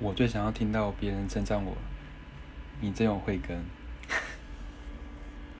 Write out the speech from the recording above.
我最想要听到别人称赞我你真有慧根。